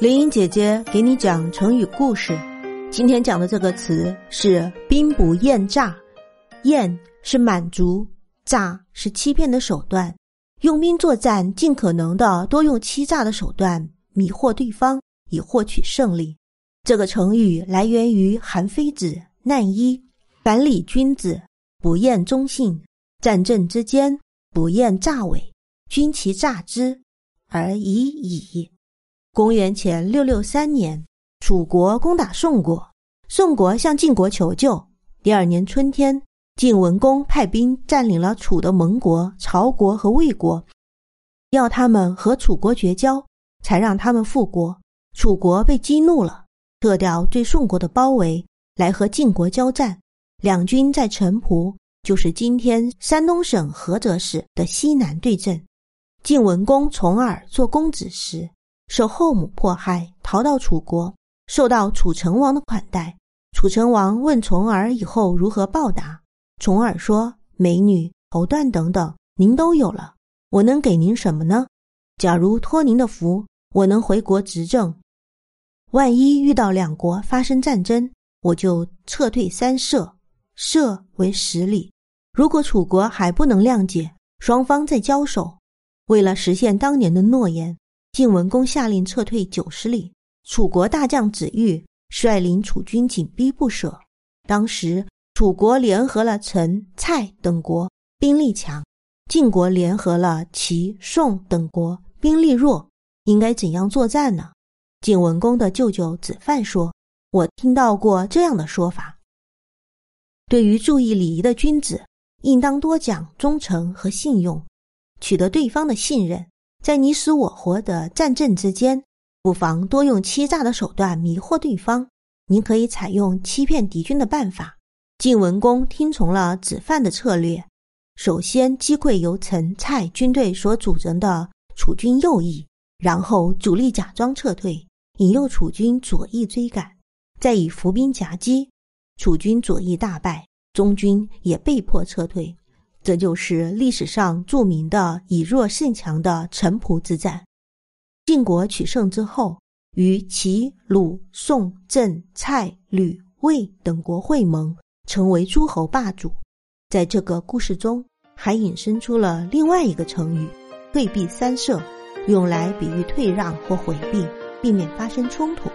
林英姐姐给你讲成语故事。今天讲的这个词是“兵不厌诈”，厌是满足，诈是欺骗的手段。用兵作战，尽可能的多用欺诈的手段迷惑对方，以获取胜利。这个成语来源于韩非子《难一》：“反礼君子，不厌忠信；战阵之间，不厌诈伪。君其诈之，而已矣。”公元前六六三年，楚国攻打宋国，宋国向晋国求救。第二年春天，晋文公派兵占领了楚的盟国曹国和魏国，要他们和楚国绝交，才让他们复国。楚国被激怒了，撤掉对宋国的包围，来和晋国交战。两军在陈蒲，就是今天山东省菏泽市的西南对阵。晋文公重耳做公子时。受后母迫害，逃到楚国，受到楚成王的款待。楚成王问重耳以后如何报答，重耳说：“美女、绸缎等等，您都有了，我能给您什么呢？假如托您的福，我能回国执政。万一遇到两国发生战争，我就撤退三舍，舍为十里。如果楚国还不能谅解，双方再交手。为了实现当年的诺言。”晋文公下令撤退九十里，楚国大将子玉率领楚军紧逼不舍。当时楚国联合了陈、蔡等国，兵力强；晋国联合了齐、宋等国，兵力弱。应该怎样作战呢？晋文公的舅舅子范说：“我听到过这样的说法。对于注意礼仪的君子，应当多讲忠诚和信用，取得对方的信任。”在你死我活的战阵之间，不妨多用欺诈的手段迷惑对方。您可以采用欺骗敌军的办法。晋文公听从了子范的策略，首先击溃由陈、蔡军队所组成的楚军右翼，然后主力假装撤退，引诱楚军左翼追赶，再以伏兵夹击，楚军左翼大败，中军也被迫撤退。这就是历史上著名的以弱胜强的陈濮之战。晋国取胜之后，与齐、鲁、宋、郑、蔡、吕、魏等国会盟，成为诸侯霸主。在这个故事中，还引申出了另外一个成语“退避三舍”，用来比喻退让或回避，避免发生冲突。